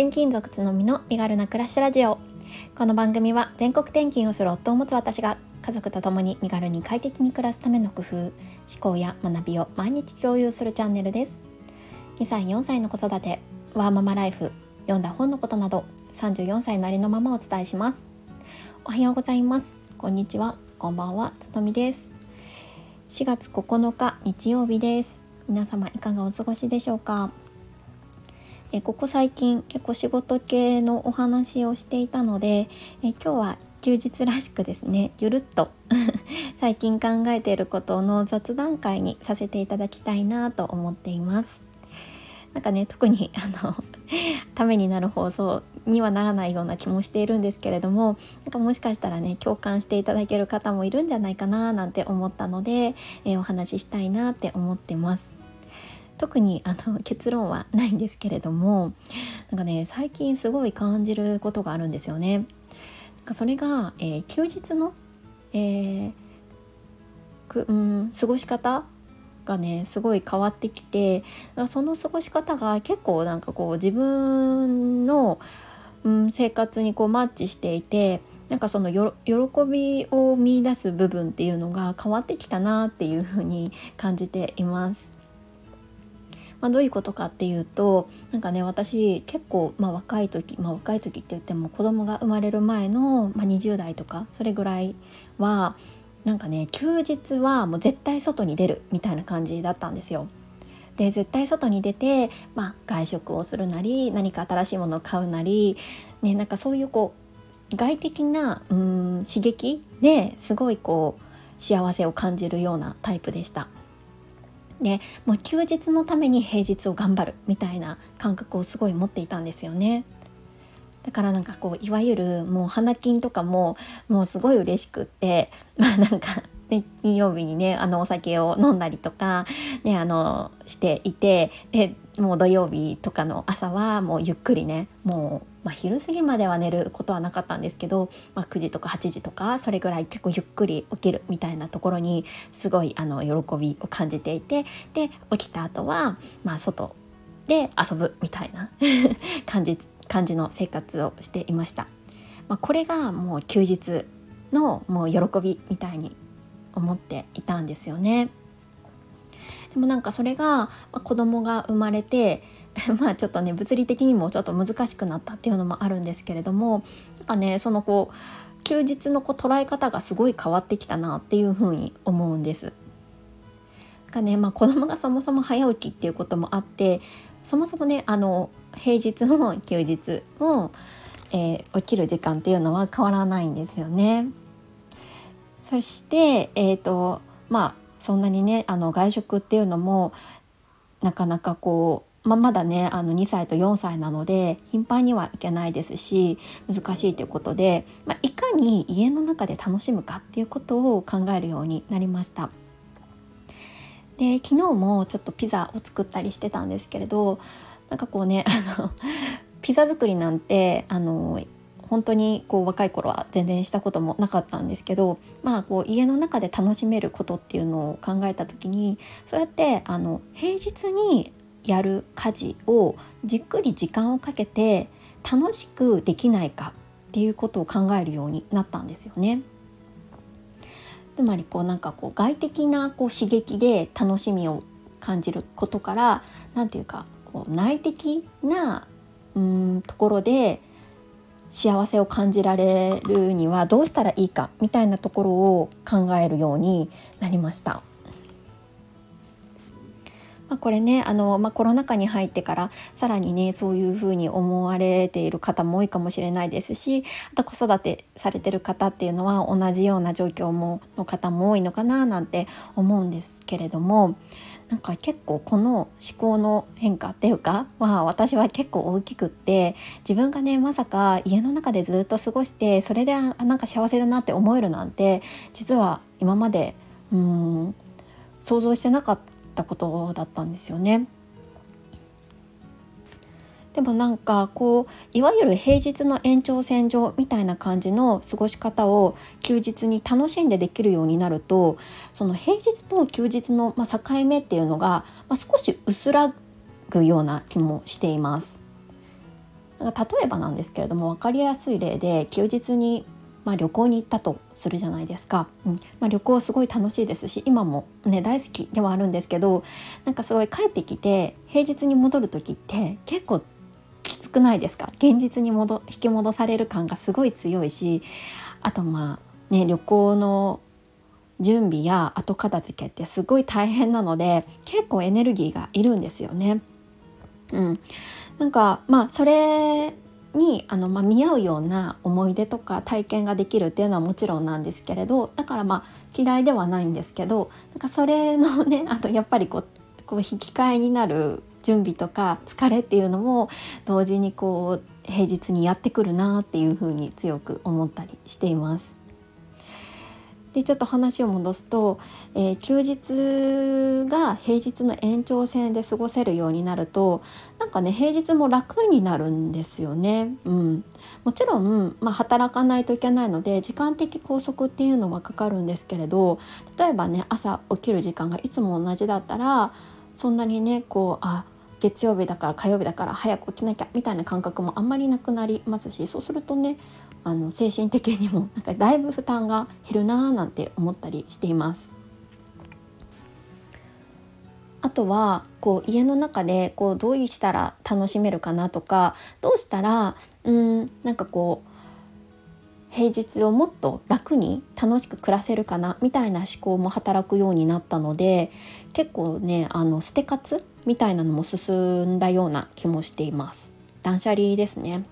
転勤族つのみの身軽な暮らしラジオ。この番組は全国転勤をする夫を持つ私が家族と共に身軽に快適に暮らすための工夫思考や学びを毎日共有するチャンネルです。2歳4歳の子育てワーママライフ読んだ本のことなど34歳なりのままお伝えします。おはようございます。こんにちは。こんばんは。つとみです。4月9日日曜日です。皆様いかがお過ごしでしょうか？えここ最近結構仕事系のお話をしていたのでえ今日は休日らしくですねゆるっと 最近考えていることの雑談会にさせていただきたいなと思っています。なんかね特に あのためになる放送にはならないような気もしているんですけれどもなんかもしかしたらね共感していただける方もいるんじゃないかななんて思ったので、え、お話ししたいなって思ってます。特にあの結論はないんですけれどもなんかね最近すごい感じることがあるんですよね。なんかそれが、えー、休日の、えー、くうん過ごし方がねすごい変わってきてその過ごし方が結構なんかこう自分の、うん、生活にこうマッチしていてなんかその喜びを見出す部分っていうのが変わってきたなっていうふうに感じています。まあ、どういうことかっていうとなんかね私結構、まあ、若い時、まあ、若い時って言っても子供が生まれる前の、まあ、20代とかそれぐらいはなんかね休日はもう絶対外に出るみたいな感じだったんですよ。で絶対外に出て、まあ、外食をするなり何か新しいものを買うなり、ね、なんかそういうこう外的なうん刺激ですごいこう幸せを感じるようなタイプでした。でもう休日のために平日を頑張るみたいな感覚をすごい持っていたんですよね。だからなんかこういわゆるもう花金とかももうすごい嬉しくって まあなんかで金曜日にねあのお酒を飲んだりとか、ね、あのしていてでもう土曜日とかの朝はもうゆっくりねもう、まあ、昼過ぎまでは寝ることはなかったんですけど、まあ、9時とか8時とかそれぐらい結構ゆっくり起きるみたいなところにすごいあの喜びを感じていてで起きた後はまあ外で遊ぶみたいな 感じ感じの生活をしていました。まあ、これがもう休日のもう喜びみたいに思っていたんですよね。でもなんかそれが、まあ、子供が生まれて まあちょっとね物理的にもちょっと難しくなったっていうのもあるんですけれどもなんかねそのこう休日のこう捉え方がすごい変わってきたなっていうふうに思うんです。かね、まあ、子供がそもそも早起きっていうこともあってそもそもねあの平日も休日も、えー、起きる時間っていうのは変わらないんですよね。そしてえっ、ー、とまあそんなにねあの外食っていうのもなかなかこう、まあ、まだねあの2歳と4歳なので頻繁にはいけないですし難しいということで、まあ、いかに家の中で楽しむかっていうことを考えるようになりました。で昨日もちょっとピザを作ったりしてたんですけれどなんかこうねあのピザ作りなんてあの本当にこう若い頃は全然したこともなかったんですけど、まあ、こう家の中で楽しめることっていうのを考えた時にそうやってあの平日にやる家事をじっくり時間をかけて楽しくできないかっていうことを考えるようになったんですよね。つまりこうなんかこう外的なこう刺激で楽しみを感じることから何て言うかこう内的なうんところで幸せを感じられるにはどうしたらいいかみたいなところを考えるようになりました。まあ、これねあの、まあ、コロナ禍に入ってからさらにねそういうふうに思われている方も多いかもしれないですしあと子育てされてる方っていうのは同じような状況もの方も多いのかななんて思うんですけれどもなんか結構この思考の変化っていうか、まあ、私は結構大きくって自分がねまさか家の中でずっと過ごしてそれでなんか幸せだなって思えるなんて実は今までうん想像してなかったたことだったんですよね。でもなんかこういわゆる平日の延長線上みたいな感じの過ごし方を休日に楽しんでできるようになるとその平日と休日の、境目っていうのが、少し薄らぐような気もしています。例えばなんですけれども分かりやすい例で休日にまあ、旅行に行ったとするじゃないですか、うん。まあ、旅行すごい楽しいですし今もね大好きではあるんですけどなんかすごい帰ってきて平日に戻る時って結構きつくないですか？現実に戻引き戻される感がすごい強いしあとまあね旅行の準備や後片付けってすごい大変なので結構エネルギーがいるんですよね。うん、なんかまあそれにあの、まあ、見合うような思い出とか体験ができるっていうのはもちろんなんですけれどだからまあ嫌いではないんですけどなんかそれのね あとやっぱりこうこう引き換えになる準備とか疲れっていうのも同時にこう平日にやってくるなっていうふうに強く思ったりしています。でちょっと話を戻すと、えー、休日が平日の延長線で過ごせるようになるとなんかね平日も楽になるんですよね。うん、もちろん、まあ、働かないといけないので時間的拘束っていうのはかかるんですけれど例えばね朝起きる時間がいつも同じだったらそんなにねこうあ月曜日だから火曜日だから早く起きなきゃみたいな感覚もあんまりなくなりますしそうするとねあの精神的にも なんかだいぶ負担が減るなーなんて思ったりしています。あとはこう家の中でこうどうしたら楽しめるかなとかどうしたらうんなんかこう平日をもっと楽に楽しく暮らせるかなみたいな思考も働くようになったので結構ねあの捨て活みたいなのも進んだような気もしています断捨離ですね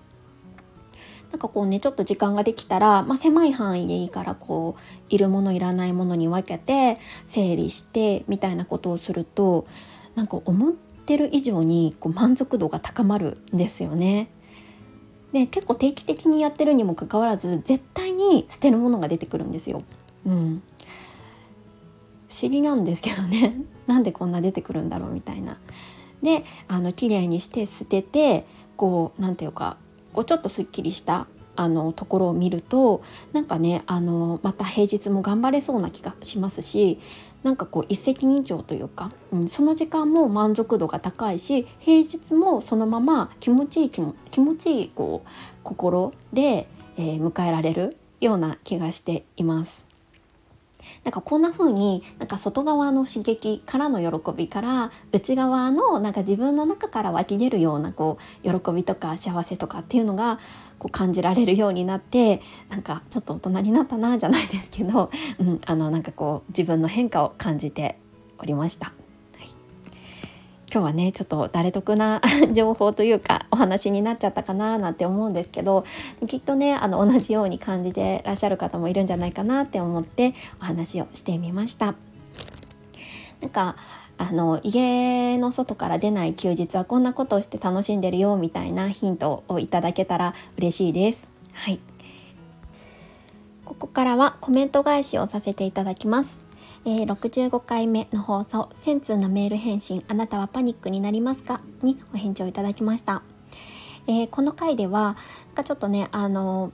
なんかこうねちょっと時間ができたら、まあ、狭い範囲でいいからこういるものいらないものに分けて整理してみたいなことをするとなんか思ってる以上にこう満足度が高まるんですよね。で結構定期的にやってるにもかかわらず絶対に捨てるものが出てくるんですよ。うん、不思議なんですけどね なんでこんな出てくるんだろうみたいな。であの綺麗にして捨ててこう何て言うかこうちょっとすっきりしたあのところを見るとなんかねあのまた平日も頑張れそうな気がしますしなんかこう一石二鳥というか、うん、その時間も満足度が高いし平日もそのまま気持ちいい気も気持ちいいこう心で、えー、迎えられるような気がしています。なんかこんな風になんか外側の刺激からの喜びから内側のなんか自分の中から湧き出るようなこう喜びとか幸せとかっていうのがこう感じられるようになってなんかちょっと大人になったなじゃないですけど、うん、あのなんかこう自分の変化を感じておりました。今日はねちょっと誰得な 情報というかお話になっちゃったかななんて思うんですけどきっとねあの同じように感じてらっしゃる方もいるんじゃないかなって思ってお話をしてみました。なんかあの家の外から出ない休日はこんなことをして楽しんでるよみたいなヒントをいただけたら嬉しいです。はい。ここからはコメント返しをさせていただきます。えー、65回目の放送「1000通のメール返信あなたはパニックになりますか?」にお返事をいただきました。えー、この回ではちょっとねあの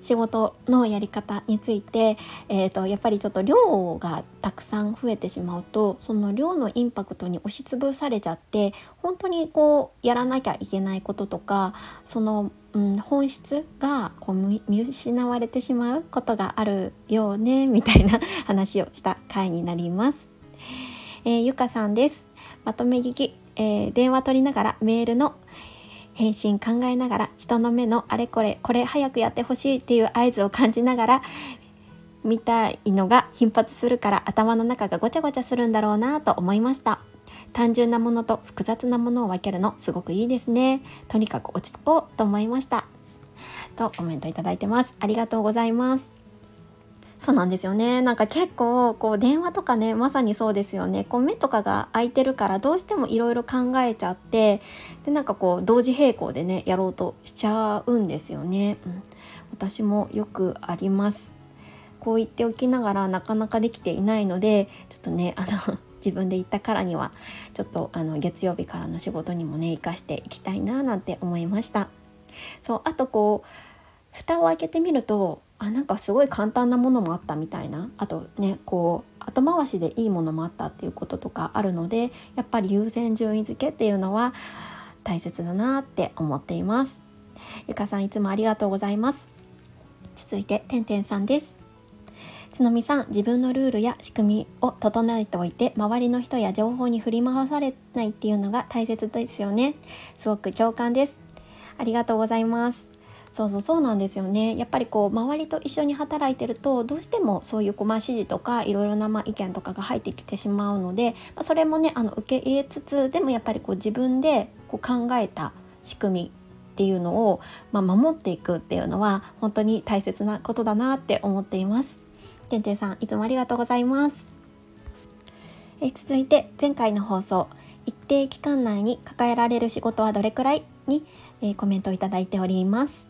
仕事のやり方について、えーと、やっぱりちょっと量がたくさん増えてしまうとその量のインパクトに押しつぶされちゃって本当にこうやらなきゃいけないこととかその、うん、本質がこう見失われてしまうことがあるよねみたいな話をした回になります。えー、ゆかさんです。まとめ聞き、えー、電話取りながらメールの返信考えながら人の目のあれこれこれ早くやってほしいっていう合図を感じながら見たいのが頻発するから頭の中がごちゃごちゃするんだろうなと思いました。単純なものと複雑なものを分けるのすごくいいですね。とにかく落ち着こうと思いました。とコメントいただいてます。ありがとうございます。そうなんですよね。なんか結構こう電話とかねまさにそうですよね。こう目とかが開いてるからどうしてもいろいろ考えちゃってでなんかこう同時並行でねやろうとしちゃうんですよね、うん、私もよくあります。こう言っておきながらなかなかできていないのでちょっとねあの自分で言ったからにはちょっとあの月曜日からの仕事にもね生かしていきたいななんて思いました。そうあとこう蓋を開けてみるとあなんかすごい簡単なものもあったみたいな。あとねこう後回しでいいものもあったっていうこととかあるのでやっぱり優先順位付けっていうのは大切だなって思っています。ゆかさんいつもありがとうございます。続いててんてんさんです。つのみさん自分のルールや仕組みを整えておいて周りの人や情報に振り回されないっていうのが大切ですよね。すごく共感です。ありがとうございます。そうそうそうなんですよね。やっぱりこう周りと一緒に働いてるとどうしてもそういうこう、まあ、指示とかいろいろなまあ意見とかが入ってきてしまうので、まあ、それもねあの受け入れつつでもやっぱりこう自分でこう考えた仕組みっていうのを、まあ、守っていくっていうのは本当に大切なことだなって思っています。てんてんさんいつもありがとうございます。え続いて前回の放送一定期間内に抱えられる仕事はどれくらいに、えー、コメントをいただいております。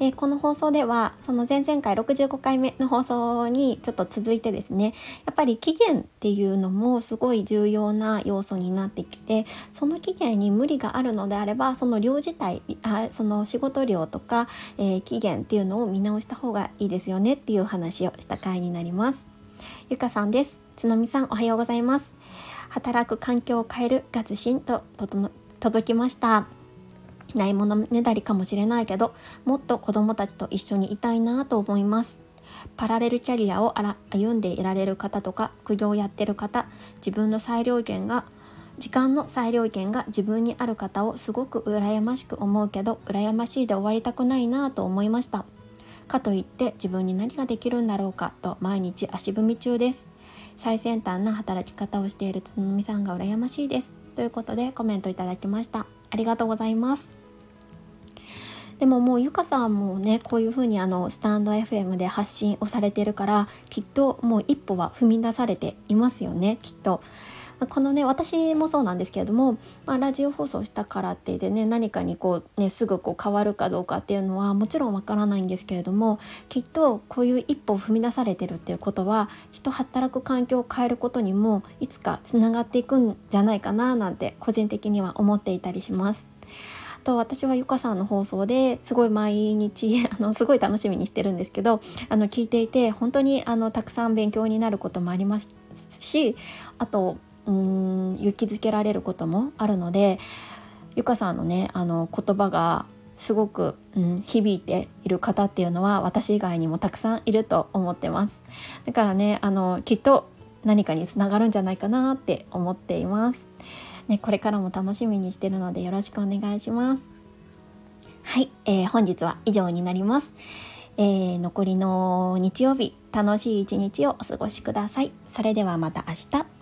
えー、この放送ではその前々回65回目の放送にちょっと続いてですねやっぱり期限っていうのもすごい重要な要素になってきてその期限に無理があるのであればその量自体あその仕事量とか、えー、期限っていうのを見直した方がいいですよねっていう話をした回になります。ゆかさんです。つのみさんおはようございます。働く環境を変えるがずしんと届きました。ないものねだりかもしれないけどもっと子供たちと一緒にいたいなと思います。パラレルキャリアを歩んでいられる方とか副業をやってる方自分の裁量権が時間の裁量権が自分にある方をすごく羨ましく思うけど羨ましいで終わりたくないなと思いました。かといって自分に何ができるんだろうかと毎日足踏み中です。最先端な働き方をしているつのみさんが羨ましいです。ということでコメントいただきました。ありがとうございます。でももうゆかさんもねこういう風にあのスタンド FM で発信をされてるからきっともう一歩は踏み出されていますよねきっと。このね私もそうなんですけれども、まあ、ラジオ放送したからって言ってね何かにこうねすぐこう変わるかどうかっていうのはもちろんわからないんですけれどもきっとこういう一歩を踏み出されてるっていうことは人働く環境を変えることにもいつかつながっていくんじゃないかななんて個人的には思っていたりします。と私はゆかさんの放送ですごい毎日あのすごい楽しみにしてるんですけどあの聞いていて本当にあのたくさん勉強になることもありますしあとうん勇気づけられることもあるのでゆかさんのねあの言葉がすごく、うん、響いている方っていうのは私以外にもたくさんいると思ってます。だからねあのきっと何かにつながるんじゃないかなって思っています。ね、これからも楽しみにしてるのでよろしくお願いします。はい、えー、本日は以上になります。えー、残りの日曜日、楽しい一日をお過ごしください。それではまた明日。